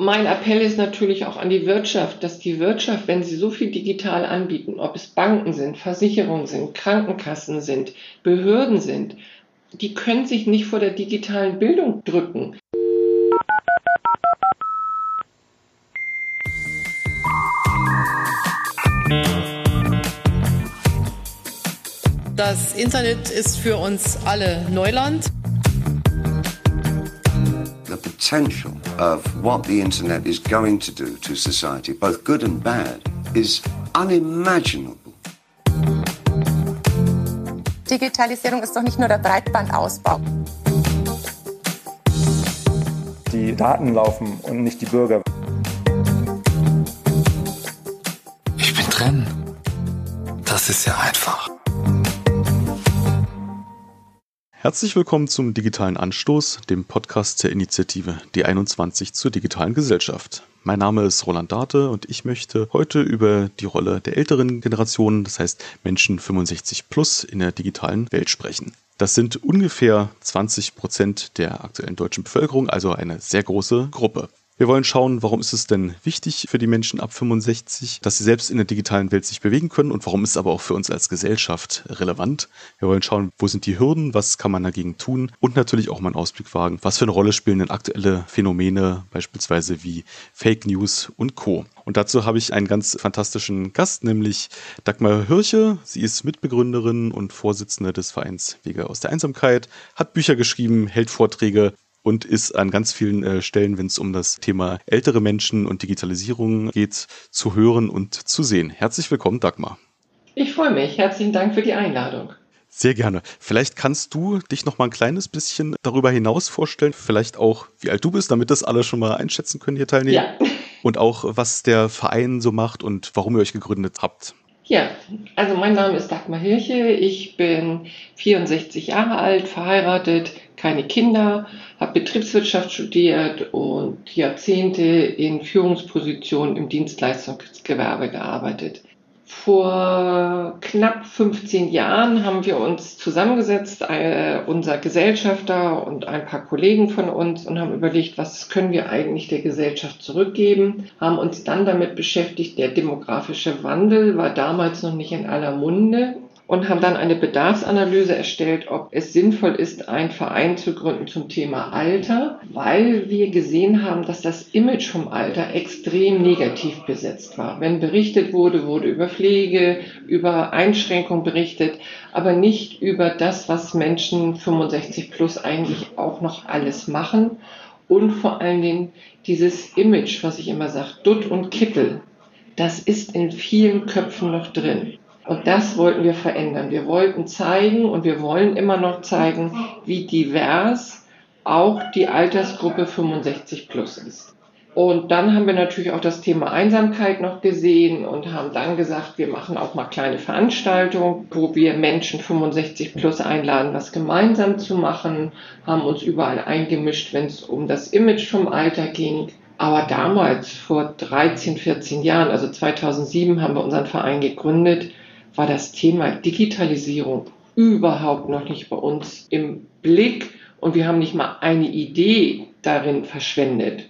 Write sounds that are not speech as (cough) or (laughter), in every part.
Mein Appell ist natürlich auch an die Wirtschaft, dass die Wirtschaft, wenn sie so viel digital anbieten, ob es Banken sind, Versicherungen sind, Krankenkassen sind, Behörden sind, die können sich nicht vor der digitalen Bildung drücken. Das Internet ist für uns alle Neuland. Potential of what the internet is going to do to society, both good and bad, is unimaginable. Digitalisierung ist doch nicht nur der Breitbandausbau. Die Daten laufen und nicht die Bürger. Ich bin drin. Das ist ja einfach. Herzlich willkommen zum Digitalen Anstoß, dem Podcast der Initiative D21 zur digitalen Gesellschaft. Mein Name ist Roland Darte und ich möchte heute über die Rolle der älteren Generationen, das heißt Menschen 65 plus in der digitalen Welt sprechen. Das sind ungefähr 20 Prozent der aktuellen deutschen Bevölkerung, also eine sehr große Gruppe. Wir wollen schauen, warum ist es denn wichtig für die Menschen ab 65, dass sie selbst in der digitalen Welt sich bewegen können und warum ist es aber auch für uns als Gesellschaft relevant. Wir wollen schauen, wo sind die Hürden, was kann man dagegen tun und natürlich auch mal einen Ausblick wagen, was für eine Rolle spielen denn aktuelle Phänomene, beispielsweise wie Fake News und Co. Und dazu habe ich einen ganz fantastischen Gast, nämlich Dagmar Hirche. Sie ist Mitbegründerin und Vorsitzende des Vereins Wege aus der Einsamkeit, hat Bücher geschrieben, hält Vorträge und ist an ganz vielen äh, Stellen, wenn es um das Thema ältere Menschen und Digitalisierung geht, zu hören und zu sehen. Herzlich willkommen, Dagmar. Ich freue mich. Herzlichen Dank für die Einladung. Sehr gerne. Vielleicht kannst du dich noch mal ein kleines bisschen darüber hinaus vorstellen, vielleicht auch, wie alt du bist, damit das alle schon mal einschätzen können, hier teilnehmen. Ja. Und auch, was der Verein so macht und warum ihr euch gegründet habt. Ja, also mein Name ist Dagmar Hirche. Ich bin 64 Jahre alt, verheiratet, keine Kinder, habe Betriebswirtschaft studiert und Jahrzehnte in Führungspositionen im Dienstleistungsgewerbe gearbeitet. Vor knapp 15 Jahren haben wir uns zusammengesetzt, äh, unser Gesellschafter und ein paar Kollegen von uns, und haben überlegt, was können wir eigentlich der Gesellschaft zurückgeben, haben uns dann damit beschäftigt, der demografische Wandel war damals noch nicht in aller Munde und haben dann eine Bedarfsanalyse erstellt, ob es sinnvoll ist, einen Verein zu gründen zum Thema Alter, weil wir gesehen haben, dass das Image vom Alter extrem negativ besetzt war. Wenn berichtet wurde, wurde über Pflege, über Einschränkungen berichtet, aber nicht über das, was Menschen 65 plus eigentlich auch noch alles machen und vor allen Dingen dieses Image, was ich immer sage, Dutt und Kittel, das ist in vielen Köpfen noch drin. Und das wollten wir verändern. Wir wollten zeigen und wir wollen immer noch zeigen, wie divers auch die Altersgruppe 65 plus ist. Und dann haben wir natürlich auch das Thema Einsamkeit noch gesehen und haben dann gesagt, wir machen auch mal kleine Veranstaltungen, wo wir Menschen 65 plus einladen, was gemeinsam zu machen, haben uns überall eingemischt, wenn es um das Image vom Alter ging. Aber damals, vor 13, 14 Jahren, also 2007, haben wir unseren Verein gegründet war das Thema Digitalisierung überhaupt noch nicht bei uns im Blick und wir haben nicht mal eine Idee darin verschwendet.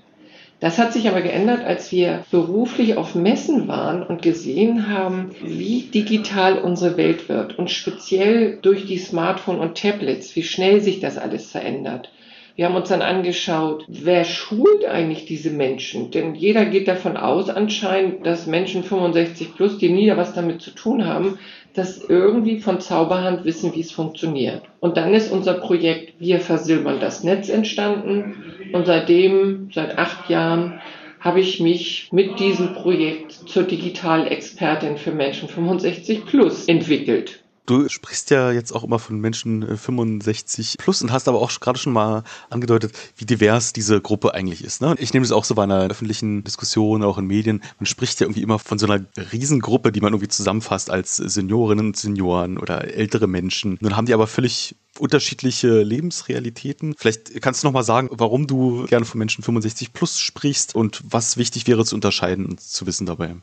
Das hat sich aber geändert, als wir beruflich auf Messen waren und gesehen haben, wie digital unsere Welt wird und speziell durch die Smartphone und Tablets, wie schnell sich das alles verändert. Wir haben uns dann angeschaut, wer schult eigentlich diese Menschen? Denn jeder geht davon aus anscheinend, dass Menschen 65 plus, die nie was damit zu tun haben, das irgendwie von Zauberhand wissen, wie es funktioniert. Und dann ist unser Projekt Wir versilbern das Netz entstanden. Und seitdem, seit acht Jahren, habe ich mich mit diesem Projekt zur Digitalexpertin für Menschen 65 plus entwickelt. Du sprichst ja jetzt auch immer von Menschen 65 äh, plus und hast aber auch gerade schon mal angedeutet, wie divers diese Gruppe eigentlich ist. Ne? Ich nehme das auch so bei einer öffentlichen Diskussion, auch in Medien. Man spricht ja irgendwie immer von so einer Riesengruppe, die man irgendwie zusammenfasst als Seniorinnen und Senioren oder ältere Menschen. Nun haben die aber völlig unterschiedliche Lebensrealitäten. Vielleicht kannst du noch mal sagen, warum du gerne von Menschen 65 plus sprichst und was wichtig wäre zu unterscheiden und zu wissen dabei.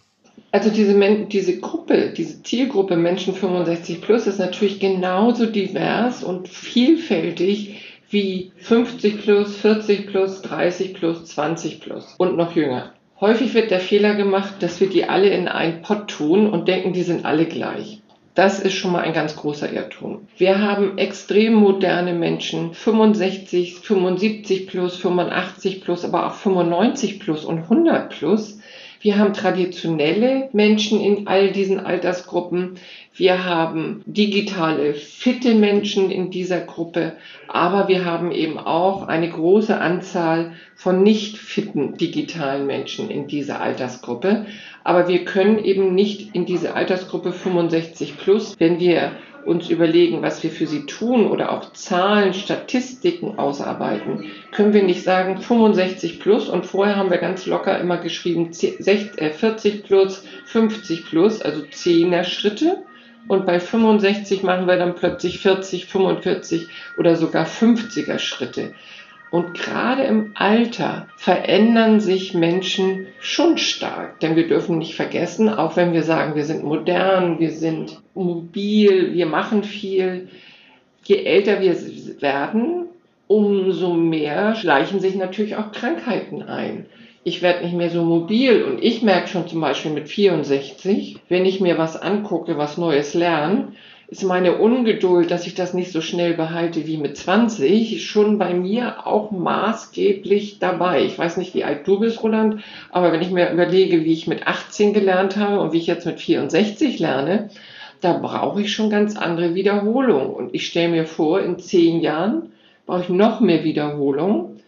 Also diese, diese Gruppe, diese Zielgruppe Menschen 65 plus ist natürlich genauso divers und vielfältig wie 50 plus, 40 plus, 30 plus, 20 plus und noch jünger. Häufig wird der Fehler gemacht, dass wir die alle in einen Pott tun und denken, die sind alle gleich. Das ist schon mal ein ganz großer Irrtum. Wir haben extrem moderne Menschen, 65, 75 plus, 85 plus, aber auch 95 plus und 100 plus. Wir haben traditionelle Menschen in all diesen Altersgruppen. Wir haben digitale, fitte Menschen in dieser Gruppe. Aber wir haben eben auch eine große Anzahl von nicht fitten digitalen Menschen in dieser Altersgruppe. Aber wir können eben nicht in diese Altersgruppe 65 plus, wenn wir uns überlegen, was wir für sie tun oder auch Zahlen, Statistiken ausarbeiten, können wir nicht sagen 65 plus und vorher haben wir ganz locker immer geschrieben 40 äh, plus, 50 plus, also 10er Schritte. Und bei 65 machen wir dann plötzlich 40, 45 oder sogar 50er Schritte. Und gerade im Alter verändern sich Menschen schon stark. Denn wir dürfen nicht vergessen, auch wenn wir sagen, wir sind modern, wir sind mobil, wir machen viel, je älter wir werden, umso mehr schleichen sich natürlich auch Krankheiten ein. Ich werde nicht mehr so mobil und ich merke schon zum Beispiel mit 64, wenn ich mir was angucke, was Neues lerne, ist meine Ungeduld, dass ich das nicht so schnell behalte wie mit 20, schon bei mir auch maßgeblich dabei. Ich weiß nicht, wie alt du bist, Roland, aber wenn ich mir überlege, wie ich mit 18 gelernt habe und wie ich jetzt mit 64 lerne, da brauche ich schon ganz andere Wiederholungen. Und ich stelle mir vor, in zehn Jahren brauche ich noch mehr Wiederholungen.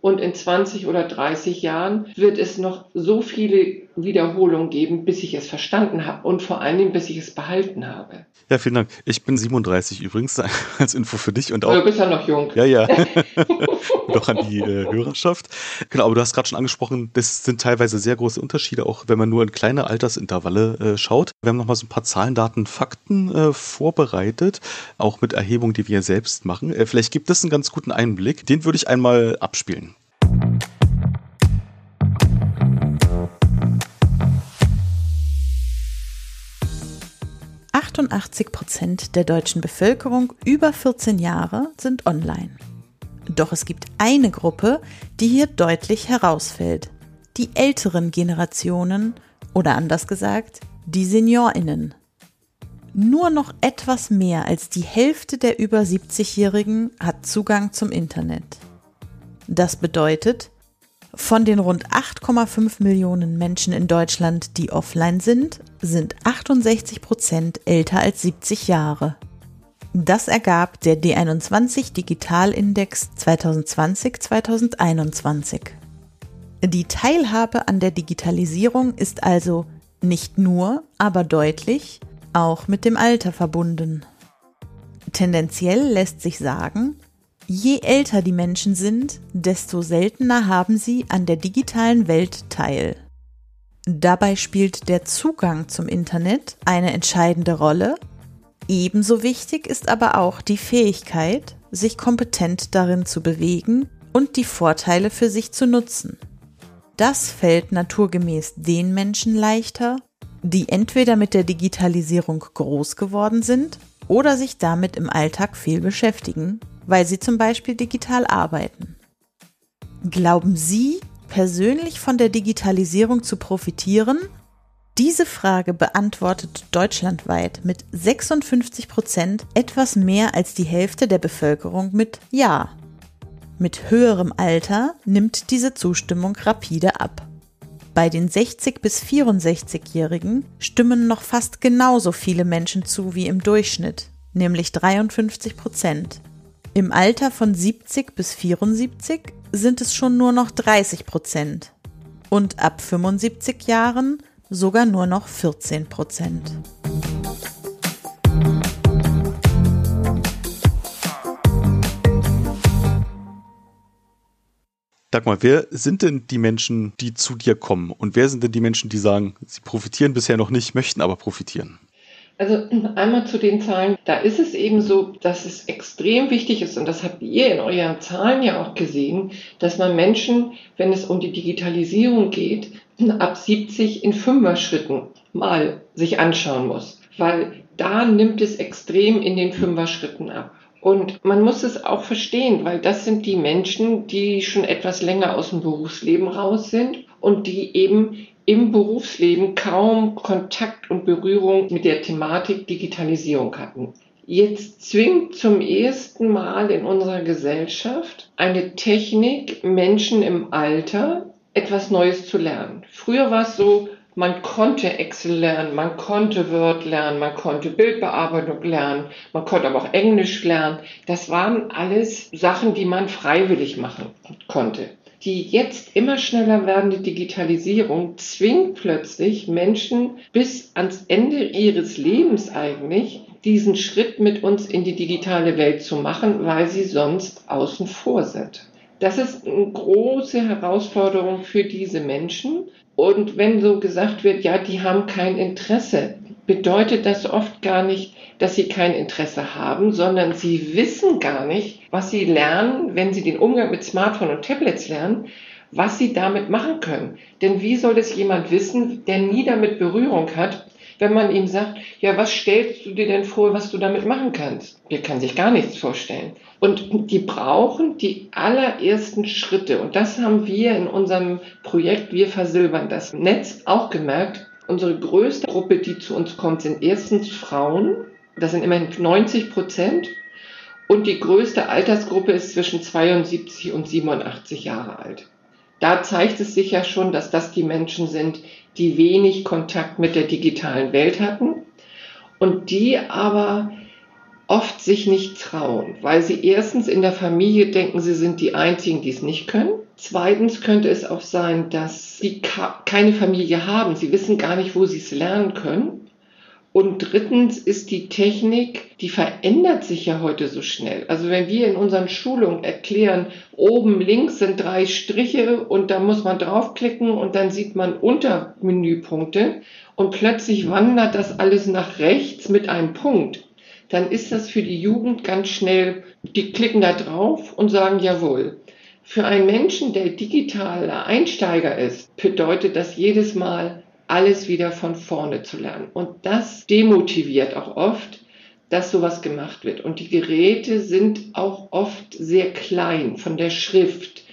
Und in 20 oder 30 Jahren wird es noch so viele Wiederholungen geben, bis ich es verstanden habe und vor allen Dingen, bis ich es behalten habe. Ja, vielen Dank. Ich bin 37 übrigens, (laughs) als Info für dich und auch. Du bist ja noch jung. Ja, ja. (laughs) (laughs) auch an die äh, Hörerschaft. Genau, aber du hast gerade schon angesprochen, das sind teilweise sehr große Unterschiede, auch wenn man nur in kleine Altersintervalle äh, schaut. Wir haben nochmal so ein paar Zahlen, Daten, Fakten äh, vorbereitet, auch mit Erhebungen, die wir selbst machen. Äh, vielleicht gibt es einen ganz guten Einblick. Den würde ich einmal abspielen. 88 Prozent der deutschen Bevölkerung über 14 Jahre sind online. Doch es gibt eine Gruppe, die hier deutlich herausfällt. Die älteren Generationen oder anders gesagt, die Seniorinnen. Nur noch etwas mehr als die Hälfte der über 70-Jährigen hat Zugang zum Internet. Das bedeutet, von den rund 8,5 Millionen Menschen in Deutschland, die offline sind, sind 68 Prozent älter als 70 Jahre. Das ergab der D21 Digitalindex 2020-2021. Die Teilhabe an der Digitalisierung ist also nicht nur, aber deutlich auch mit dem Alter verbunden. Tendenziell lässt sich sagen, Je älter die Menschen sind, desto seltener haben sie an der digitalen Welt teil. Dabei spielt der Zugang zum Internet eine entscheidende Rolle. Ebenso wichtig ist aber auch die Fähigkeit, sich kompetent darin zu bewegen und die Vorteile für sich zu nutzen. Das fällt naturgemäß den Menschen leichter, die entweder mit der Digitalisierung groß geworden sind oder sich damit im Alltag viel beschäftigen weil sie zum Beispiel digital arbeiten. Glauben Sie persönlich von der Digitalisierung zu profitieren? Diese Frage beantwortet deutschlandweit mit 56 Prozent etwas mehr als die Hälfte der Bevölkerung mit Ja. Mit höherem Alter nimmt diese Zustimmung rapide ab. Bei den 60 bis 64-Jährigen stimmen noch fast genauso viele Menschen zu wie im Durchschnitt, nämlich 53 Prozent. Im Alter von 70 bis 74 sind es schon nur noch 30 Prozent und ab 75 Jahren sogar nur noch 14 Prozent. Dagmar, wer sind denn die Menschen, die zu dir kommen? Und wer sind denn die Menschen, die sagen, sie profitieren bisher noch nicht, möchten aber profitieren? Also einmal zu den Zahlen. Da ist es eben so, dass es extrem wichtig ist, und das habt ihr in euren Zahlen ja auch gesehen, dass man Menschen, wenn es um die Digitalisierung geht, ab 70 in Fünfer-Schritten mal sich anschauen muss. Weil da nimmt es extrem in den Fünfer-Schritten ab. Und man muss es auch verstehen, weil das sind die Menschen, die schon etwas länger aus dem Berufsleben raus sind und die eben im Berufsleben kaum Kontakt und Berührung mit der Thematik Digitalisierung hatten. Jetzt zwingt zum ersten Mal in unserer Gesellschaft eine Technik Menschen im Alter etwas Neues zu lernen. Früher war es so, man konnte Excel lernen, man konnte Word lernen, man konnte Bildbearbeitung lernen, man konnte aber auch Englisch lernen. Das waren alles Sachen, die man freiwillig machen konnte. Die jetzt immer schneller werdende Digitalisierung zwingt plötzlich Menschen bis ans Ende ihres Lebens eigentlich diesen Schritt mit uns in die digitale Welt zu machen, weil sie sonst außen vor sind. Das ist eine große Herausforderung für diese Menschen. Und wenn so gesagt wird, ja, die haben kein Interesse, bedeutet das oft gar nicht, dass sie kein Interesse haben, sondern sie wissen gar nicht, was sie lernen, wenn sie den Umgang mit Smartphone und Tablets lernen, was sie damit machen können. Denn wie soll das jemand wissen, der nie damit Berührung hat, wenn man ihm sagt, ja, was stellst du dir denn vor, was du damit machen kannst? Der kann sich gar nichts vorstellen. Und die brauchen die allerersten Schritte. Und das haben wir in unserem Projekt Wir versilbern das Netz auch gemerkt. Unsere größte Gruppe, die zu uns kommt, sind erstens Frauen. Das sind immerhin 90 Prozent. Und die größte Altersgruppe ist zwischen 72 und 87 Jahre alt. Da zeigt es sich ja schon, dass das die Menschen sind, die wenig Kontakt mit der digitalen Welt hatten und die aber oft sich nicht trauen, weil sie erstens in der Familie denken, sie sind die Einzigen, die es nicht können. Zweitens könnte es auch sein, dass sie keine Familie haben. Sie wissen gar nicht, wo sie es lernen können. Und drittens ist die Technik, die verändert sich ja heute so schnell. Also wenn wir in unseren Schulungen erklären, oben links sind drei Striche und da muss man draufklicken und dann sieht man Untermenüpunkte und plötzlich wandert das alles nach rechts mit einem Punkt, dann ist das für die Jugend ganz schnell, die klicken da drauf und sagen jawohl. Für einen Menschen, der digitaler Einsteiger ist, bedeutet das jedes Mal alles wieder von vorne zu lernen. Und das demotiviert auch oft, dass sowas gemacht wird. Und die Geräte sind auch oft sehr klein von der Schrift.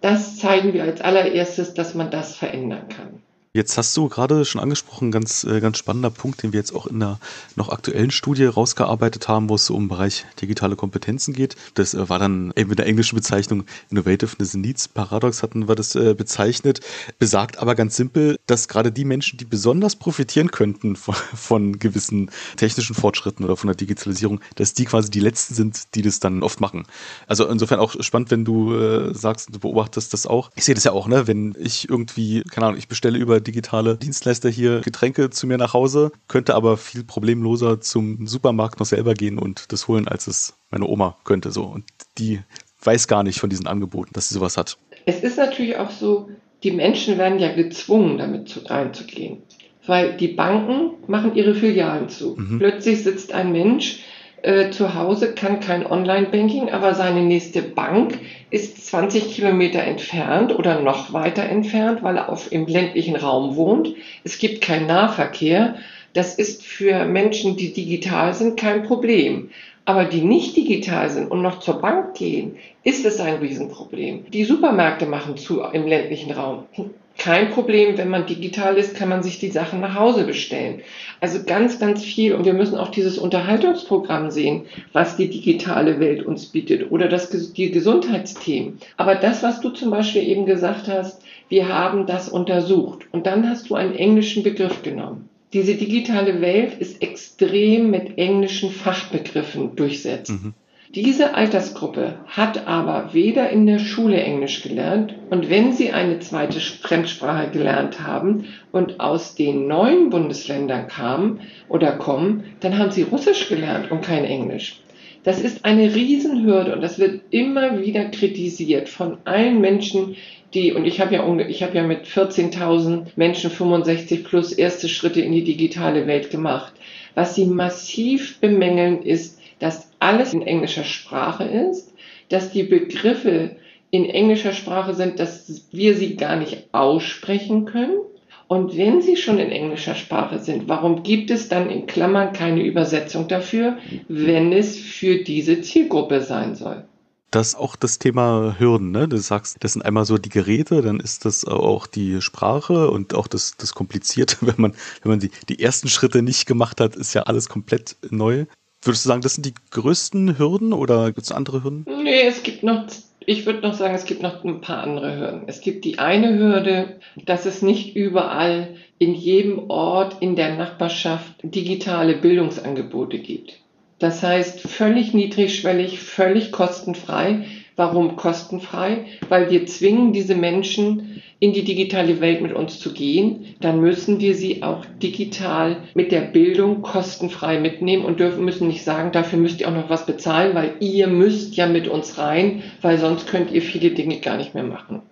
Das zeigen wir als allererstes, dass man das verändern kann. Jetzt hast du gerade schon angesprochen, ganz, äh, ganz spannender Punkt, den wir jetzt auch in einer noch aktuellen Studie rausgearbeitet haben, wo es um den Bereich digitale Kompetenzen geht. Das äh, war dann eben mit der englischen Bezeichnung Innovativeness Needs Paradox hatten wir das äh, bezeichnet. Besagt aber ganz simpel, dass gerade die Menschen, die besonders profitieren könnten (laughs) von, von gewissen technischen Fortschritten oder von der Digitalisierung, dass die quasi die Letzten sind, die das dann oft machen. Also insofern auch spannend, wenn du sagst, du beobachtest das auch. Ich sehe das ja auch, ne, wenn ich irgendwie, keine Ahnung, ich bestelle über digitale Dienstleister hier Getränke zu mir nach Hause, könnte aber viel problemloser zum Supermarkt noch selber gehen und das holen, als es meine Oma könnte. So. Und die weiß gar nicht von diesen Angeboten, dass sie sowas hat. Es ist natürlich auch so, die Menschen werden ja gezwungen, damit zu, reinzugehen. Weil die Banken machen ihre Filialen zu. Mhm. Plötzlich sitzt ein Mensch äh, zu Hause, kann kein Online-Banking, aber seine nächste Bank ist 20 Kilometer entfernt oder noch weiter entfernt, weil er auf, im ländlichen Raum wohnt. Es gibt keinen Nahverkehr. Das ist für Menschen, die digital sind, kein Problem. Aber die nicht digital sind und noch zur Bank gehen, ist es ein Riesenproblem. Die Supermärkte machen zu im ländlichen Raum kein Problem, wenn man digital ist, kann man sich die Sachen nach Hause bestellen. Also ganz, ganz viel. Und wir müssen auch dieses Unterhaltungsprogramm sehen, was die digitale Welt uns bietet oder das, die Gesundheitsthemen. Aber das, was du zum Beispiel eben gesagt hast, wir haben das untersucht. Und dann hast du einen englischen Begriff genommen. Diese digitale Welt ist extrem mit englischen Fachbegriffen durchsetzt. Mhm. Diese Altersgruppe hat aber weder in der Schule Englisch gelernt und wenn sie eine zweite Fremdsprache gelernt haben und aus den neuen Bundesländern kamen oder kommen, dann haben sie Russisch gelernt und kein Englisch. Das ist eine Riesenhürde und das wird immer wieder kritisiert von allen Menschen, die, und ich habe ja, habe ja mit 14.000 Menschen 65 plus erste Schritte in die digitale Welt gemacht. Was sie massiv bemängeln ist, dass alles in englischer Sprache ist, dass die Begriffe in englischer Sprache sind, dass wir sie gar nicht aussprechen können Und wenn sie schon in englischer Sprache sind, warum gibt es dann in Klammern keine Übersetzung dafür, wenn es für diese Zielgruppe sein soll? Das ist auch das Thema Hürden, ne? Du sagst, das sind einmal so die Geräte, dann ist das auch die Sprache und auch das, das Komplizierte, (laughs) wenn man, wenn man die, die ersten Schritte nicht gemacht hat, ist ja alles komplett neu. Würdest du sagen, das sind die größten Hürden oder gibt es andere Hürden? Nee, es gibt noch, ich würde noch sagen, es gibt noch ein paar andere Hürden. Es gibt die eine Hürde, dass es nicht überall in jedem Ort in der Nachbarschaft digitale Bildungsangebote gibt. Das heißt, völlig niedrigschwellig, völlig kostenfrei. Warum kostenfrei? Weil wir zwingen diese Menschen in die digitale Welt mit uns zu gehen. Dann müssen wir sie auch digital mit der Bildung kostenfrei mitnehmen und dürfen müssen nicht sagen, dafür müsst ihr auch noch was bezahlen, weil ihr müsst ja mit uns rein, weil sonst könnt ihr viele Dinge gar nicht mehr machen.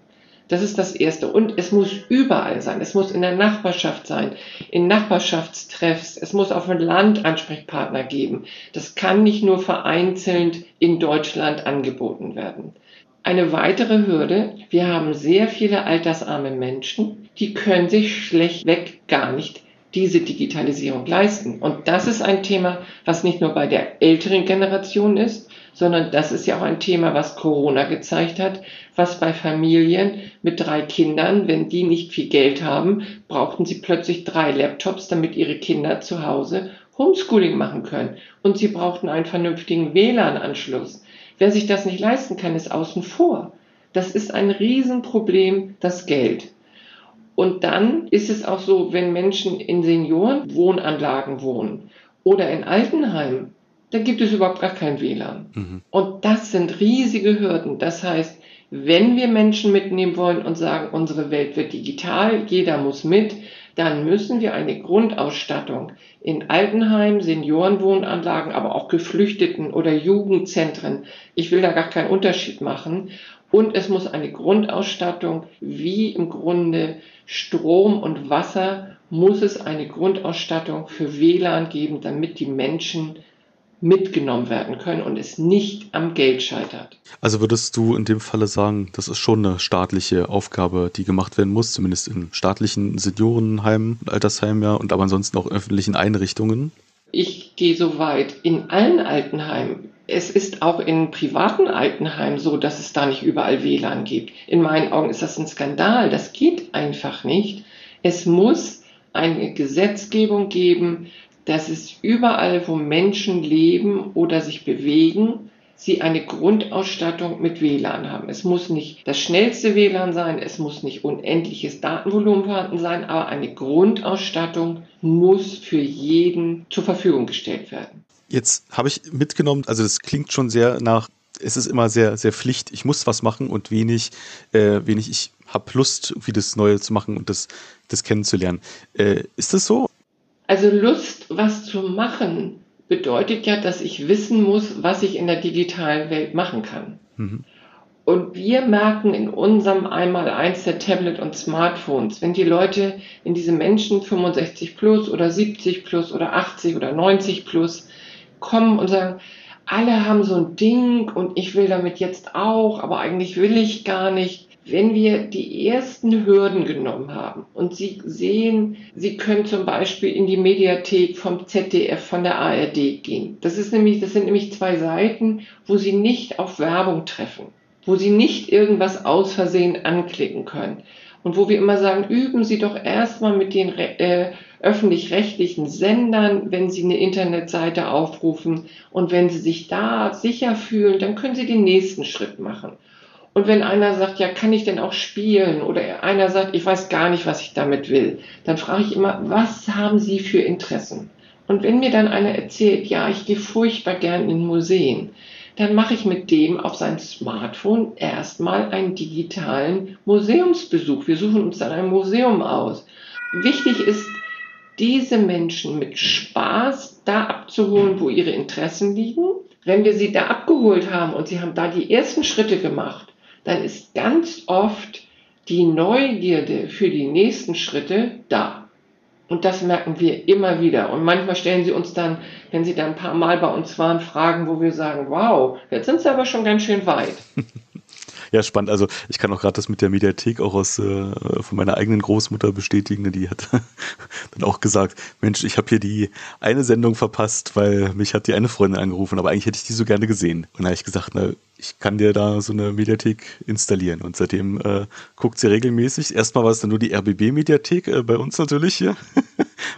Das ist das Erste. Und es muss überall sein. Es muss in der Nachbarschaft sein, in Nachbarschaftstreffs. Es muss auf dem Land Ansprechpartner geben. Das kann nicht nur vereinzelt in Deutschland angeboten werden. Eine weitere Hürde, wir haben sehr viele altersarme Menschen, die können sich schlechtweg gar nicht diese Digitalisierung leisten. Und das ist ein Thema, was nicht nur bei der älteren Generation ist, sondern das ist ja auch ein Thema, was Corona gezeigt hat, was bei Familien mit drei Kindern, wenn die nicht viel Geld haben, brauchten sie plötzlich drei Laptops, damit ihre Kinder zu Hause Homeschooling machen können. Und sie brauchten einen vernünftigen WLAN-Anschluss. Wer sich das nicht leisten kann, ist außen vor. Das ist ein Riesenproblem, das Geld. Und dann ist es auch so, wenn Menschen in Seniorenwohnanlagen wohnen oder in Altenheimen, da gibt es überhaupt gar kein WLAN. Mhm. Und das sind riesige Hürden. Das heißt, wenn wir Menschen mitnehmen wollen und sagen, unsere Welt wird digital, jeder muss mit, dann müssen wir eine Grundausstattung in Altenheim, Seniorenwohnanlagen, aber auch Geflüchteten oder Jugendzentren. Ich will da gar keinen Unterschied machen. Und es muss eine Grundausstattung wie im Grunde Strom und Wasser muss es eine Grundausstattung für WLAN geben, damit die Menschen mitgenommen werden können und es nicht am Geld scheitert. Also würdest du in dem Falle sagen, das ist schon eine staatliche Aufgabe, die gemacht werden muss, zumindest in staatlichen Seniorenheimen Altersheimen ja und aber ansonsten auch öffentlichen Einrichtungen? Ich gehe so weit in allen Altenheimen. Es ist auch in privaten Altenheimen so, dass es da nicht überall WLAN gibt. In meinen Augen ist das ein Skandal. Das geht einfach nicht. Es muss eine Gesetzgebung geben, dass es überall, wo Menschen leben oder sich bewegen, sie eine Grundausstattung mit WLAN haben. Es muss nicht das schnellste WLAN sein, es muss nicht unendliches Datenvolumen vorhanden sein, aber eine Grundausstattung muss für jeden zur Verfügung gestellt werden. Jetzt habe ich mitgenommen, also das klingt schon sehr nach, es ist immer sehr, sehr Pflicht, ich muss was machen und wenig, äh, wenig, ich habe Lust, wie das Neue zu machen und das, das kennenzulernen. Äh, ist das so? Also Lust, was zu machen, bedeutet ja, dass ich wissen muss, was ich in der digitalen Welt machen kann. Mhm. Und wir merken in unserem Einmaleins der Tablet und Smartphones, wenn die Leute, wenn diese Menschen 65 plus oder 70 plus oder 80 oder 90 plus kommen und sagen, alle haben so ein Ding und ich will damit jetzt auch, aber eigentlich will ich gar nicht wenn wir die ersten Hürden genommen haben und Sie sehen, Sie können zum Beispiel in die Mediathek vom ZDF, von der ARD gehen. Das ist nämlich, das sind nämlich zwei Seiten, wo Sie nicht auf Werbung treffen, wo Sie nicht irgendwas aus Versehen anklicken können. Und wo wir immer sagen, üben Sie doch erstmal mit den äh, öffentlich-rechtlichen Sendern, wenn Sie eine Internetseite aufrufen. Und wenn Sie sich da sicher fühlen, dann können Sie den nächsten Schritt machen. Und wenn einer sagt, ja, kann ich denn auch spielen? Oder einer sagt, ich weiß gar nicht, was ich damit will, dann frage ich immer, was haben Sie für Interessen? Und wenn mir dann einer erzählt, ja, ich gehe furchtbar gern in Museen, dann mache ich mit dem auf sein Smartphone erstmal einen digitalen Museumsbesuch. Wir suchen uns dann ein Museum aus. Wichtig ist, diese Menschen mit Spaß da abzuholen, wo ihre Interessen liegen. Wenn wir sie da abgeholt haben und sie haben da die ersten Schritte gemacht, dann ist ganz oft die Neugierde für die nächsten Schritte da. Und das merken wir immer wieder. Und manchmal stellen sie uns dann, wenn sie dann ein paar Mal bei uns waren, Fragen, wo wir sagen, wow, jetzt sind sie aber schon ganz schön weit. (laughs) Ja, spannend. Also ich kann auch gerade das mit der Mediathek auch aus äh, von meiner eigenen Großmutter bestätigen. Die hat (laughs) dann auch gesagt, Mensch, ich habe hier die eine Sendung verpasst, weil mich hat die eine Freundin angerufen, aber eigentlich hätte ich die so gerne gesehen. Und da habe ich gesagt, na, ich kann dir da so eine Mediathek installieren. Und seitdem äh, guckt sie regelmäßig. Erstmal war es dann nur die RBB-Mediathek äh, bei uns natürlich hier. (laughs)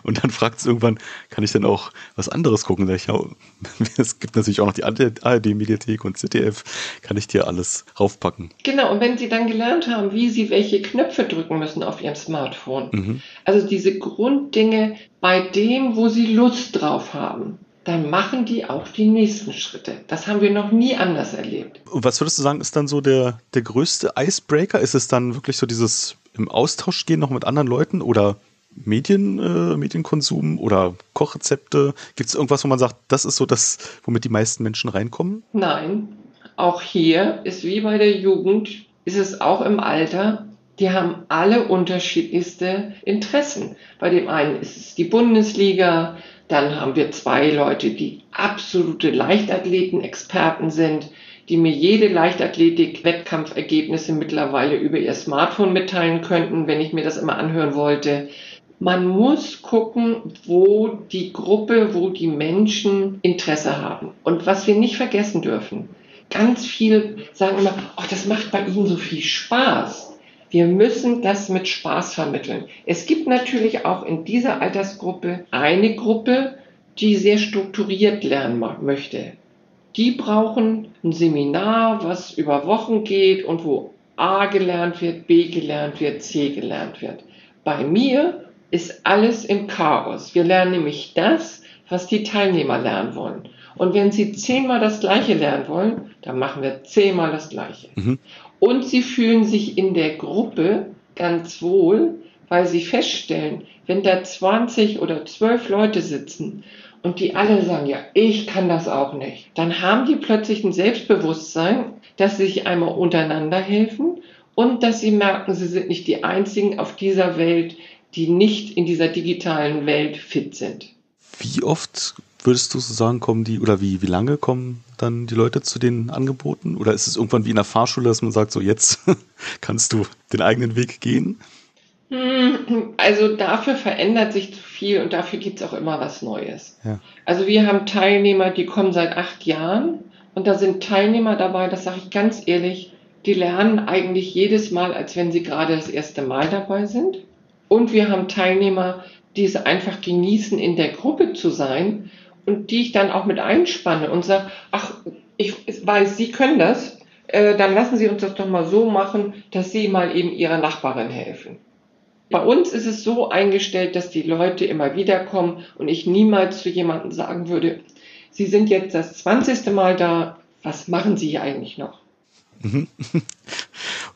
Und dann fragt sie irgendwann, kann ich denn auch was anderes gucken? Ich, ja, (laughs) es gibt natürlich auch noch die ARD-Mediathek und ZDF, kann ich dir alles raufpacken. Genau, und wenn sie dann gelernt haben, wie sie welche Knöpfe drücken müssen auf ihrem Smartphone, mhm. also diese Grunddinge bei dem, wo sie Lust drauf haben, dann machen die auch die nächsten Schritte. Das haben wir noch nie anders erlebt. Und was würdest du sagen, ist dann so der, der größte Icebreaker? Ist es dann wirklich so dieses im Austausch gehen noch mit anderen Leuten oder Medien, äh, Medienkonsum oder Kochrezepte? Gibt es irgendwas, wo man sagt, das ist so das, womit die meisten Menschen reinkommen? Nein. Auch hier ist wie bei der Jugend, ist es auch im Alter, die haben alle unterschiedlichste Interessen. Bei dem einen ist es die Bundesliga, dann haben wir zwei Leute, die absolute Leichtathleten-Experten sind, die mir jede Leichtathletik-Wettkampfergebnisse mittlerweile über ihr Smartphone mitteilen könnten, wenn ich mir das immer anhören wollte. Man muss gucken, wo die Gruppe, wo die Menschen Interesse haben. Und was wir nicht vergessen dürfen, ganz viele sagen immer, oh, das macht bei Ihnen so viel Spaß. Wir müssen das mit Spaß vermitteln. Es gibt natürlich auch in dieser Altersgruppe eine Gruppe, die sehr strukturiert lernen möchte. Die brauchen ein Seminar, was über Wochen geht und wo A gelernt wird, B gelernt wird, C gelernt wird. Bei mir ist alles im Chaos. Wir lernen nämlich das, was die Teilnehmer lernen wollen. Und wenn sie zehnmal das Gleiche lernen wollen, dann machen wir zehnmal das Gleiche. Mhm. Und sie fühlen sich in der Gruppe ganz wohl, weil sie feststellen, wenn da 20 oder 12 Leute sitzen und die alle sagen, ja, ich kann das auch nicht, dann haben die plötzlich ein Selbstbewusstsein, dass sie sich einmal untereinander helfen und dass sie merken, sie sind nicht die Einzigen auf dieser Welt, die nicht in dieser digitalen Welt fit sind. Wie oft würdest du so sagen, kommen die, oder wie, wie lange kommen dann die Leute zu den Angeboten? Oder ist es irgendwann wie in der Fahrschule, dass man sagt, so jetzt (laughs) kannst du den eigenen Weg gehen? Hm, also dafür verändert sich zu viel und dafür gibt es auch immer was Neues. Ja. Also wir haben Teilnehmer, die kommen seit acht Jahren und da sind Teilnehmer dabei, das sage ich ganz ehrlich, die lernen eigentlich jedes Mal, als wenn sie gerade das erste Mal dabei sind. Und wir haben Teilnehmer, die es einfach genießen, in der Gruppe zu sein und die ich dann auch mit einspanne und sage, ach, ich weiß, Sie können das, äh, dann lassen Sie uns das doch mal so machen, dass Sie mal eben Ihrer Nachbarin helfen. Bei uns ist es so eingestellt, dass die Leute immer wieder kommen und ich niemals zu jemandem sagen würde, Sie sind jetzt das 20. Mal da, was machen Sie hier eigentlich noch? (laughs)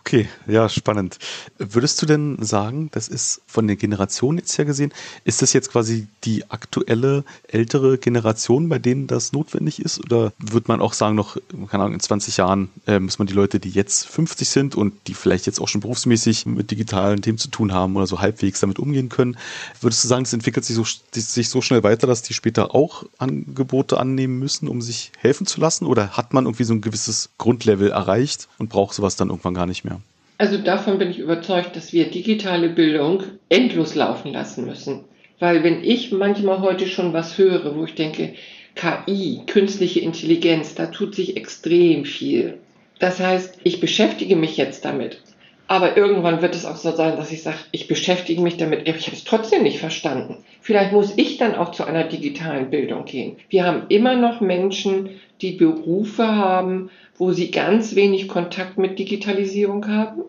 Okay, ja, spannend. Würdest du denn sagen, das ist von der Generation jetzt her gesehen, ist das jetzt quasi die aktuelle ältere Generation, bei denen das notwendig ist? Oder wird man auch sagen, noch, keine Ahnung, in 20 Jahren äh, muss man die Leute, die jetzt 50 sind und die vielleicht jetzt auch schon berufsmäßig mit digitalen Themen zu tun haben oder so halbwegs damit umgehen können, würdest du sagen, es entwickelt sich so, sich so schnell weiter, dass die später auch Angebote annehmen müssen, um sich helfen zu lassen? Oder hat man irgendwie so ein gewisses Grundlevel erreicht und braucht sowas dann irgendwann gar nicht mehr? Also davon bin ich überzeugt, dass wir digitale Bildung endlos laufen lassen müssen. Weil wenn ich manchmal heute schon was höre, wo ich denke, KI, künstliche Intelligenz, da tut sich extrem viel. Das heißt, ich beschäftige mich jetzt damit. Aber irgendwann wird es auch so sein, dass ich sage, ich beschäftige mich damit, ich habe es trotzdem nicht verstanden. Vielleicht muss ich dann auch zu einer digitalen Bildung gehen. Wir haben immer noch Menschen, die Berufe haben, wo sie ganz wenig Kontakt mit Digitalisierung haben.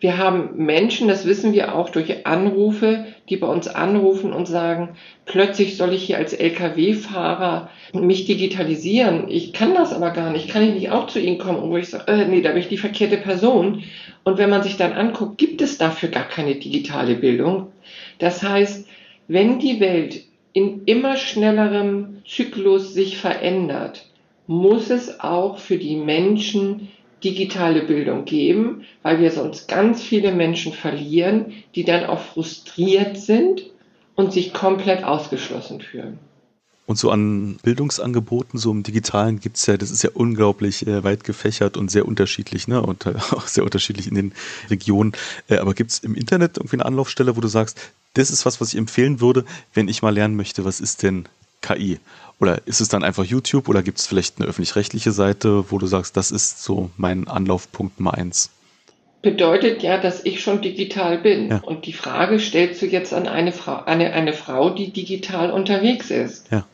Wir haben Menschen, das wissen wir auch durch Anrufe, die bei uns anrufen und sagen, plötzlich soll ich hier als Lkw-Fahrer mich digitalisieren. Ich kann das aber gar nicht. Kann ich nicht auch zu Ihnen kommen? Und wo ich sage, äh, nee, da bin ich die verkehrte Person. Und wenn man sich dann anguckt, gibt es dafür gar keine digitale Bildung. Das heißt, wenn die Welt in immer schnellerem Zyklus sich verändert, muss es auch für die Menschen digitale Bildung geben, weil wir sonst ganz viele Menschen verlieren, die dann auch frustriert sind und sich komplett ausgeschlossen fühlen. Und so an Bildungsangeboten, so im Digitalen gibt's ja, das ist ja unglaublich äh, weit gefächert und sehr unterschiedlich, ne? Und äh, (laughs) auch sehr unterschiedlich in den Regionen. Äh, aber gibt's im Internet irgendwie eine Anlaufstelle, wo du sagst, das ist was, was ich empfehlen würde, wenn ich mal lernen möchte, was ist denn KI? Oder ist es dann einfach YouTube oder gibt es vielleicht eine öffentlich-rechtliche Seite, wo du sagst, das ist so mein Anlaufpunkt Nummer eins? Bedeutet ja, dass ich schon digital bin. Ja. Und die Frage stellst du jetzt an eine Frau, eine, eine Frau, die digital unterwegs ist. Ja.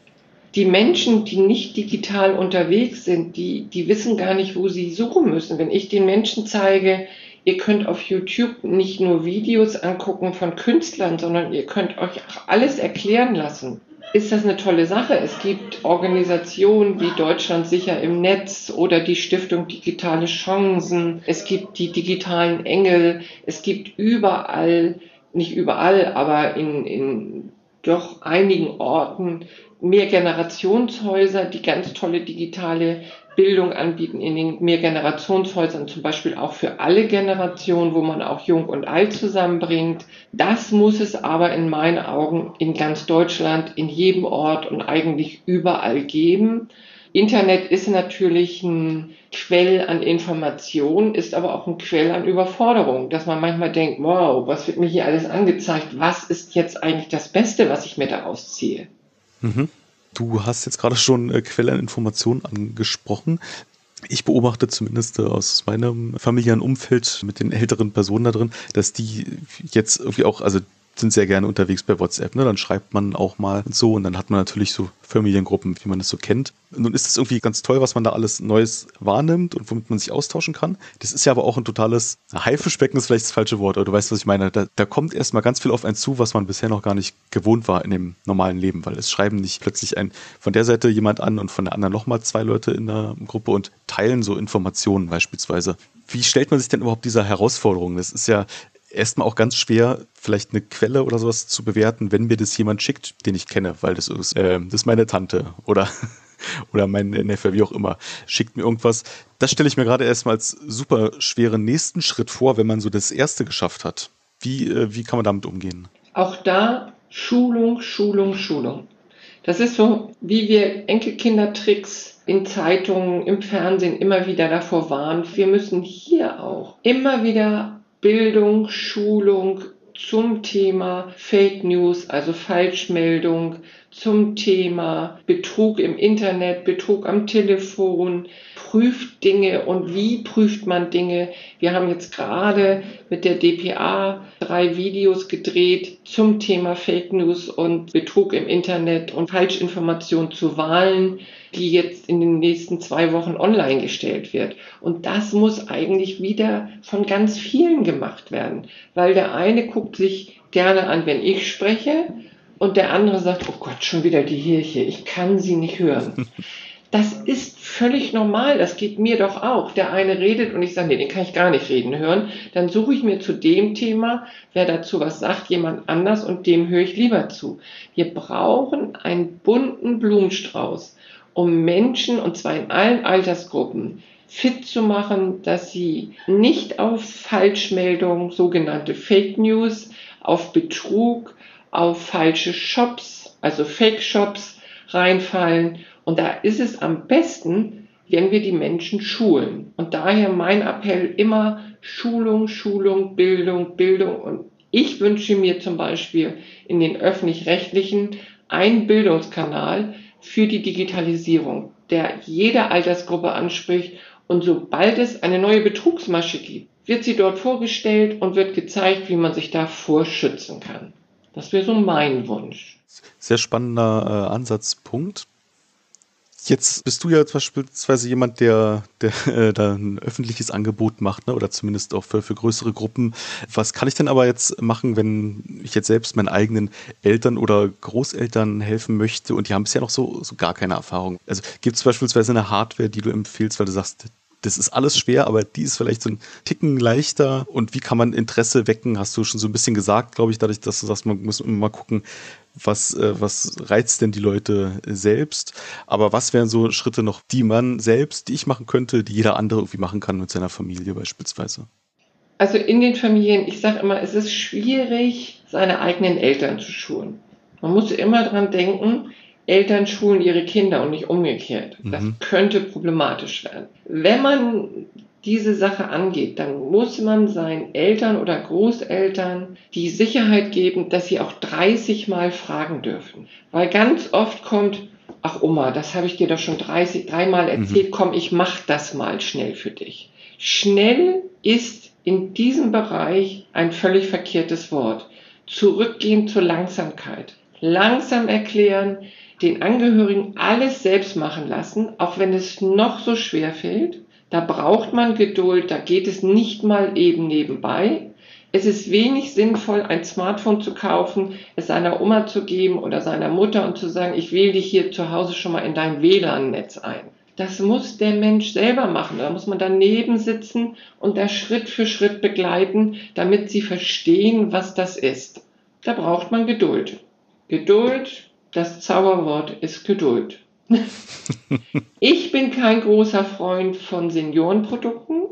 Die Menschen, die nicht digital unterwegs sind, die, die wissen gar nicht, wo sie suchen müssen. Wenn ich den Menschen zeige, ihr könnt auf YouTube nicht nur Videos angucken von Künstlern, sondern ihr könnt euch auch alles erklären lassen ist das eine tolle Sache. Es gibt Organisationen wie Deutschland sicher im Netz oder die Stiftung Digitale Chancen. Es gibt die digitalen Engel. Es gibt überall, nicht überall, aber in, in doch einigen Orten mehr Generationshäuser, die ganz tolle digitale Bildung anbieten in den Mehrgenerationshäusern, zum Beispiel auch für alle Generationen, wo man auch Jung und Alt zusammenbringt. Das muss es aber in meinen Augen in ganz Deutschland, in jedem Ort und eigentlich überall geben. Internet ist natürlich ein Quell an Information, ist aber auch ein Quell an Überforderung, dass man manchmal denkt, wow, was wird mir hier alles angezeigt? Was ist jetzt eigentlich das Beste, was ich mir daraus ziehe? Mhm. Du hast jetzt gerade schon äh, Quelle an Informationen angesprochen. Ich beobachte zumindest äh, aus meinem familiären Umfeld mit den älteren Personen da drin, dass die jetzt irgendwie auch, also sind sehr gerne unterwegs bei WhatsApp. Ne? Dann schreibt man auch mal so und dann hat man natürlich so Familiengruppen, wie man es so kennt. Nun ist es irgendwie ganz toll, was man da alles Neues wahrnimmt und womit man sich austauschen kann. Das ist ja aber auch ein totales Haifischbecken, ist vielleicht das falsche Wort, aber du weißt, was ich meine. Da, da kommt erstmal ganz viel auf einen zu, was man bisher noch gar nicht gewohnt war in dem normalen Leben, weil es schreiben nicht plötzlich ein von der Seite jemand an und von der anderen nochmal zwei Leute in der Gruppe und teilen so Informationen beispielsweise. Wie stellt man sich denn überhaupt dieser Herausforderung? Das ist ja erstmal auch ganz schwer, vielleicht eine Quelle oder sowas zu bewerten, wenn mir das jemand schickt, den ich kenne, weil das ist, äh, das ist meine Tante oder, (laughs) oder mein Neffe, wie auch immer, schickt mir irgendwas. Das stelle ich mir gerade erstmal als super schweren nächsten Schritt vor, wenn man so das erste geschafft hat. Wie, äh, wie kann man damit umgehen? Auch da Schulung, Schulung, Schulung. Das ist so, wie wir Enkelkindertricks in Zeitungen, im Fernsehen immer wieder davor warnen. Wir müssen hier auch immer wieder Bildung, Schulung zum Thema Fake News, also Falschmeldung, zum Thema Betrug im Internet, Betrug am Telefon, prüft Dinge und wie prüft man Dinge. Wir haben jetzt gerade mit der DPA drei Videos gedreht zum Thema Fake News und Betrug im Internet und Falschinformation zu Wahlen, die jetzt in den nächsten zwei Wochen online gestellt wird. Und das muss eigentlich wieder von ganz vielen gemacht werden, weil der eine guckt sich gerne an, wenn ich spreche und der andere sagt, oh Gott, schon wieder die Hirche, ich kann sie nicht hören. (laughs) Das ist völlig normal, das geht mir doch auch. Der eine redet und ich sage, nee, den kann ich gar nicht reden hören. Dann suche ich mir zu dem Thema, wer dazu was sagt, jemand anders und dem höre ich lieber zu. Wir brauchen einen bunten Blumenstrauß, um Menschen, und zwar in allen Altersgruppen, fit zu machen, dass sie nicht auf Falschmeldungen, sogenannte Fake News, auf Betrug, auf falsche Shops, also Fake-Shops reinfallen. Und da ist es am besten, wenn wir die Menschen schulen. Und daher mein Appell immer Schulung, Schulung, Bildung, Bildung. Und ich wünsche mir zum Beispiel in den öffentlich-rechtlichen einen Bildungskanal für die Digitalisierung, der jede Altersgruppe anspricht. Und sobald es eine neue Betrugsmasche gibt, wird sie dort vorgestellt und wird gezeigt, wie man sich da vorschützen kann. Das wäre so mein Wunsch. Sehr spannender äh, Ansatzpunkt. Jetzt bist du ja beispielsweise jemand, der, der äh, da ein öffentliches Angebot macht, ne? oder zumindest auch für, für größere Gruppen. Was kann ich denn aber jetzt machen, wenn ich jetzt selbst meinen eigenen Eltern oder Großeltern helfen möchte und die haben bisher noch so, so gar keine Erfahrung? Also gibt es beispielsweise eine Hardware, die du empfiehlst, weil du sagst, das ist alles schwer, aber die ist vielleicht so ein Ticken leichter. Und wie kann man Interesse wecken? Hast du schon so ein bisschen gesagt, glaube ich, dadurch, dass du sagst, man muss immer mal gucken, was, äh, was reizt denn die Leute selbst. Aber was wären so Schritte noch, die man selbst, die ich machen könnte, die jeder andere irgendwie machen kann mit seiner Familie beispielsweise? Also in den Familien, ich sage immer, es ist schwierig, seine eigenen Eltern zu schulen. Man muss immer dran denken, Eltern schulen ihre Kinder und nicht umgekehrt. Das Mhm. könnte problematisch werden. Wenn man diese Sache angeht, dann muss man seinen Eltern oder Großeltern die Sicherheit geben, dass sie auch 30 Mal fragen dürfen. Weil ganz oft kommt, ach Oma, das habe ich dir doch schon 30, dreimal erzählt, komm, ich mach das mal schnell für dich. Schnell ist in diesem Bereich ein völlig verkehrtes Wort. Zurückgehen zur Langsamkeit. Langsam erklären, den Angehörigen alles selbst machen lassen, auch wenn es noch so schwer fällt. Da braucht man Geduld, da geht es nicht mal eben nebenbei. Es ist wenig sinnvoll, ein Smartphone zu kaufen, es seiner Oma zu geben oder seiner Mutter und zu sagen, ich wähle dich hier zu Hause schon mal in dein WLAN-Netz ein. Das muss der Mensch selber machen. Da muss man daneben sitzen und da Schritt für Schritt begleiten, damit sie verstehen, was das ist. Da braucht man Geduld. Geduld, das Zauberwort ist Geduld. (laughs) ich bin kein großer Freund von Seniorenprodukten,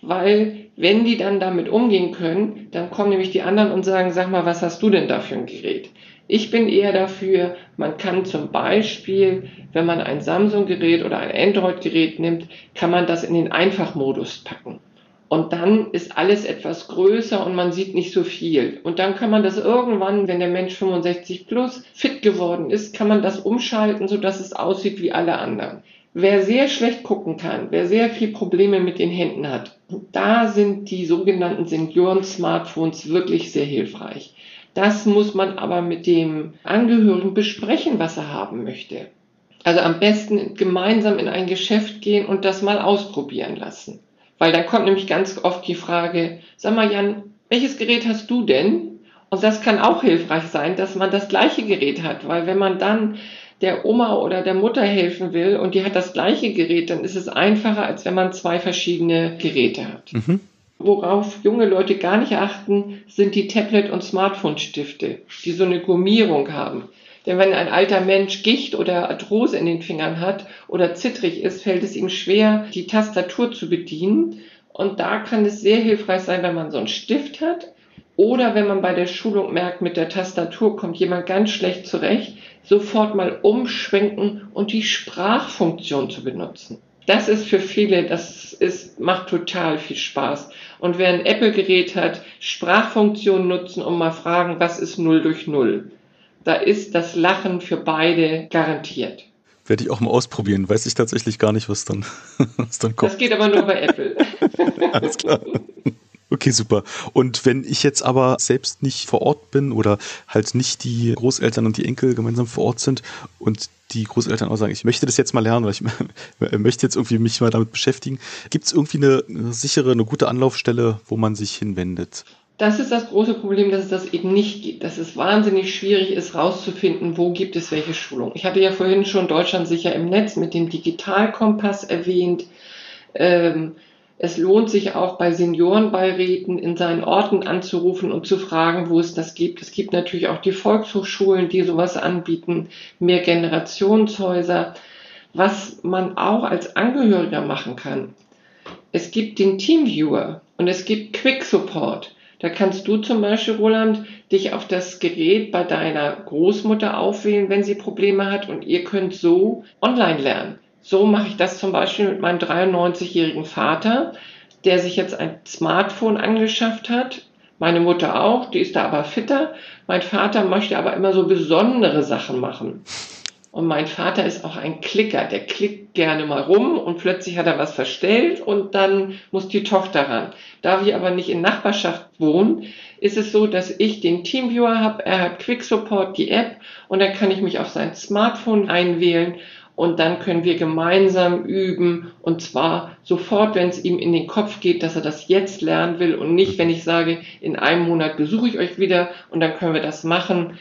weil wenn die dann damit umgehen können, dann kommen nämlich die anderen und sagen, sag mal, was hast du denn da für ein Gerät? Ich bin eher dafür, man kann zum Beispiel, wenn man ein Samsung-Gerät oder ein Android-Gerät nimmt, kann man das in den Einfachmodus packen. Und dann ist alles etwas größer und man sieht nicht so viel. Und dann kann man das irgendwann, wenn der Mensch 65 plus fit geworden ist, kann man das umschalten, sodass es aussieht wie alle anderen. Wer sehr schlecht gucken kann, wer sehr viel Probleme mit den Händen hat, da sind die sogenannten Senioren-Smartphones wirklich sehr hilfreich. Das muss man aber mit dem Angehörigen besprechen, was er haben möchte. Also am besten gemeinsam in ein Geschäft gehen und das mal ausprobieren lassen. Weil dann kommt nämlich ganz oft die Frage, sag mal Jan, welches Gerät hast du denn? Und das kann auch hilfreich sein, dass man das gleiche Gerät hat, weil wenn man dann der Oma oder der Mutter helfen will und die hat das gleiche Gerät, dann ist es einfacher, als wenn man zwei verschiedene Geräte hat. Mhm. Worauf junge Leute gar nicht achten, sind die Tablet- und Smartphone-Stifte, die so eine Gummierung haben. Denn wenn ein alter Mensch Gicht oder Arthrose in den Fingern hat oder zittrig ist, fällt es ihm schwer, die Tastatur zu bedienen. Und da kann es sehr hilfreich sein, wenn man so einen Stift hat oder wenn man bei der Schulung merkt, mit der Tastatur kommt jemand ganz schlecht zurecht, sofort mal umschwenken und die Sprachfunktion zu benutzen. Das ist für viele, das ist, macht total viel Spaß. Und wer ein Apple-Gerät hat, Sprachfunktion nutzen und mal fragen, was ist 0 durch 0? Da ist das Lachen für beide garantiert. Werde ich auch mal ausprobieren. Weiß ich tatsächlich gar nicht, was dann, (laughs) was dann kommt. Das geht aber nur bei Apple. (laughs) Alles klar. Okay, super. Und wenn ich jetzt aber selbst nicht vor Ort bin oder halt nicht die Großeltern und die Enkel gemeinsam vor Ort sind und die Großeltern auch sagen, ich möchte das jetzt mal lernen oder ich (laughs) möchte jetzt irgendwie mich mal damit beschäftigen, gibt es irgendwie eine, eine sichere, eine gute Anlaufstelle, wo man sich hinwendet? Das ist das große Problem, dass es das eben nicht gibt. Dass es wahnsinnig schwierig ist, rauszufinden, wo gibt es welche Schulung. Ich hatte ja vorhin schon Deutschland sicher im Netz mit dem Digitalkompass erwähnt. Ähm, es lohnt sich auch bei Seniorenbeiräten in seinen Orten anzurufen und zu fragen, wo es das gibt. Es gibt natürlich auch die Volkshochschulen, die sowas anbieten, mehr Generationshäuser. Was man auch als Angehöriger machen kann. Es gibt den Teamviewer und es gibt Quick Support. Da kannst du zum Beispiel, Roland, dich auf das Gerät bei deiner Großmutter aufwählen, wenn sie Probleme hat und ihr könnt so online lernen. So mache ich das zum Beispiel mit meinem 93-jährigen Vater, der sich jetzt ein Smartphone angeschafft hat. Meine Mutter auch, die ist da aber fitter. Mein Vater möchte aber immer so besondere Sachen machen. Und mein Vater ist auch ein Klicker, der klickt gerne mal rum und plötzlich hat er was verstellt und dann muss die Tochter ran. Da wir aber nicht in Nachbarschaft wohnen, ist es so, dass ich den Teamviewer habe, er hat Quick Support, die App und dann kann ich mich auf sein Smartphone einwählen und dann können wir gemeinsam üben und zwar sofort, wenn es ihm in den Kopf geht, dass er das jetzt lernen will und nicht, wenn ich sage, in einem Monat besuche ich euch wieder und dann können wir das machen.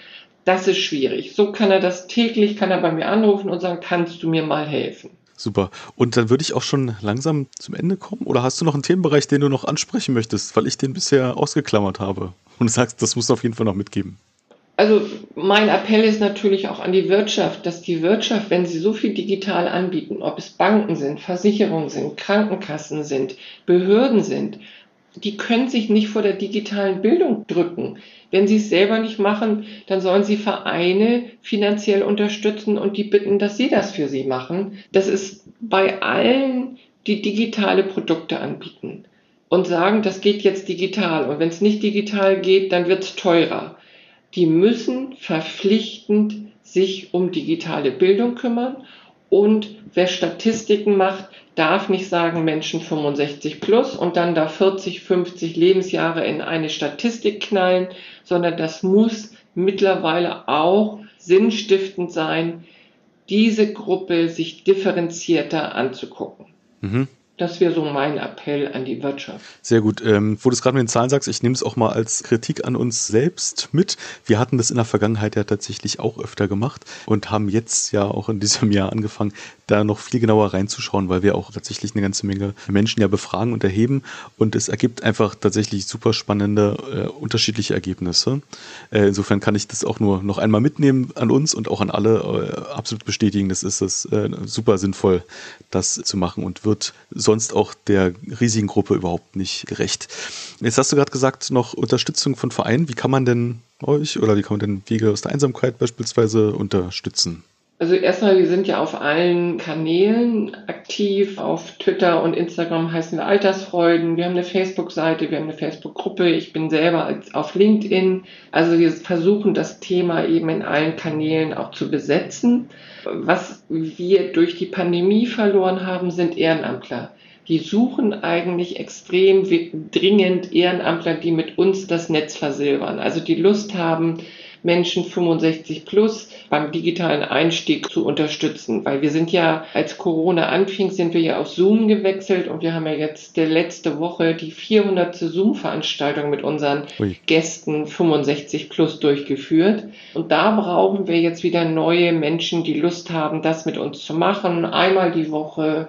Das ist schwierig. So kann er das täglich, kann er bei mir anrufen und sagen, kannst du mir mal helfen? Super. Und dann würde ich auch schon langsam zum Ende kommen. Oder hast du noch einen Themenbereich, den du noch ansprechen möchtest, weil ich den bisher ausgeklammert habe und sagst, das musst du auf jeden Fall noch mitgeben? Also mein Appell ist natürlich auch an die Wirtschaft, dass die Wirtschaft, wenn sie so viel digital anbieten, ob es Banken sind, Versicherungen sind, Krankenkassen sind, Behörden sind, die können sich nicht vor der digitalen Bildung drücken. Wenn sie es selber nicht machen, dann sollen sie Vereine finanziell unterstützen und die bitten, dass sie das für sie machen. Das ist bei allen, die digitale Produkte anbieten und sagen, das geht jetzt digital. Und wenn es nicht digital geht, dann wird es teurer. Die müssen verpflichtend sich um digitale Bildung kümmern und wer Statistiken macht, darf nicht sagen Menschen 65 plus und dann da 40, 50 Lebensjahre in eine Statistik knallen, sondern das muss mittlerweile auch sinnstiftend sein, diese Gruppe sich differenzierter anzugucken. Mhm. Das wäre so mein Appell an die Wirtschaft. Sehr gut. Ähm, wo du es gerade mit den Zahlen sagst, ich nehme es auch mal als Kritik an uns selbst mit. Wir hatten das in der Vergangenheit ja tatsächlich auch öfter gemacht und haben jetzt ja auch in diesem Jahr angefangen, da noch viel genauer reinzuschauen, weil wir auch tatsächlich eine ganze Menge Menschen ja befragen und erheben und es ergibt einfach tatsächlich super spannende, äh, unterschiedliche Ergebnisse. Äh, insofern kann ich das auch nur noch einmal mitnehmen an uns und auch an alle äh, absolut bestätigen. Das ist das äh, super sinnvoll, das zu machen und wird sonst auch der riesigen Gruppe überhaupt nicht gerecht. Jetzt hast du gerade gesagt, noch Unterstützung von Vereinen. Wie kann man denn euch oder wie kann man denn Wege aus der Einsamkeit beispielsweise unterstützen? Also erstmal, wir sind ja auf allen Kanälen aktiv. Auf Twitter und Instagram heißen wir Altersfreuden. Wir haben eine Facebook-Seite, wir haben eine Facebook-Gruppe. Ich bin selber auf LinkedIn. Also wir versuchen das Thema eben in allen Kanälen auch zu besetzen. Was wir durch die Pandemie verloren haben, sind Ehrenamtler. Die suchen eigentlich extrem dringend Ehrenamtler, die mit uns das Netz versilbern. Also die Lust haben, Menschen 65 plus beim digitalen Einstieg zu unterstützen. Weil wir sind ja, als Corona anfing, sind wir ja auf Zoom gewechselt und wir haben ja jetzt der letzte Woche die 400. Zoom-Veranstaltung mit unseren Ui. Gästen 65 plus durchgeführt. Und da brauchen wir jetzt wieder neue Menschen, die Lust haben, das mit uns zu machen. Einmal die Woche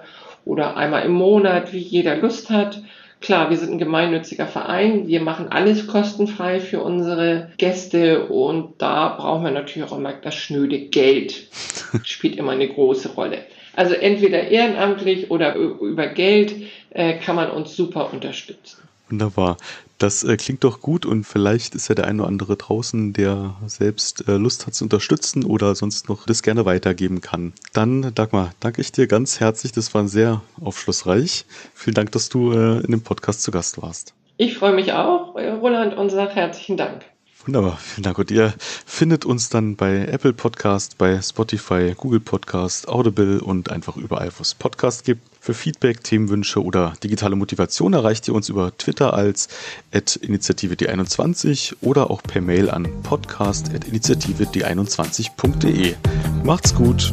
oder einmal im Monat, wie jeder Lust hat. Klar, wir sind ein gemeinnütziger Verein. Wir machen alles kostenfrei für unsere Gäste und da brauchen wir natürlich auch immer das schnöde Geld. (laughs) Spielt immer eine große Rolle. Also entweder ehrenamtlich oder über Geld äh, kann man uns super unterstützen. Wunderbar. Das äh, klingt doch gut und vielleicht ist ja der eine oder andere draußen, der selbst äh, Lust hat zu unterstützen oder sonst noch das gerne weitergeben kann. Dann, Dagmar, danke ich dir ganz herzlich. Das war sehr aufschlussreich. Vielen Dank, dass du äh, in dem Podcast zu Gast warst. Ich freue mich auch, Roland, und sage herzlichen Dank. Wunderbar, vielen Dank. Und ihr findet uns dann bei Apple Podcast, bei Spotify, Google Podcast, Audible und einfach überall, wo es Podcast gibt. Für Feedback, Themenwünsche oder digitale Motivation erreicht ihr uns über Twitter als Initiative D21 oder auch per Mail an podcast.initiative d21.de. Macht's gut!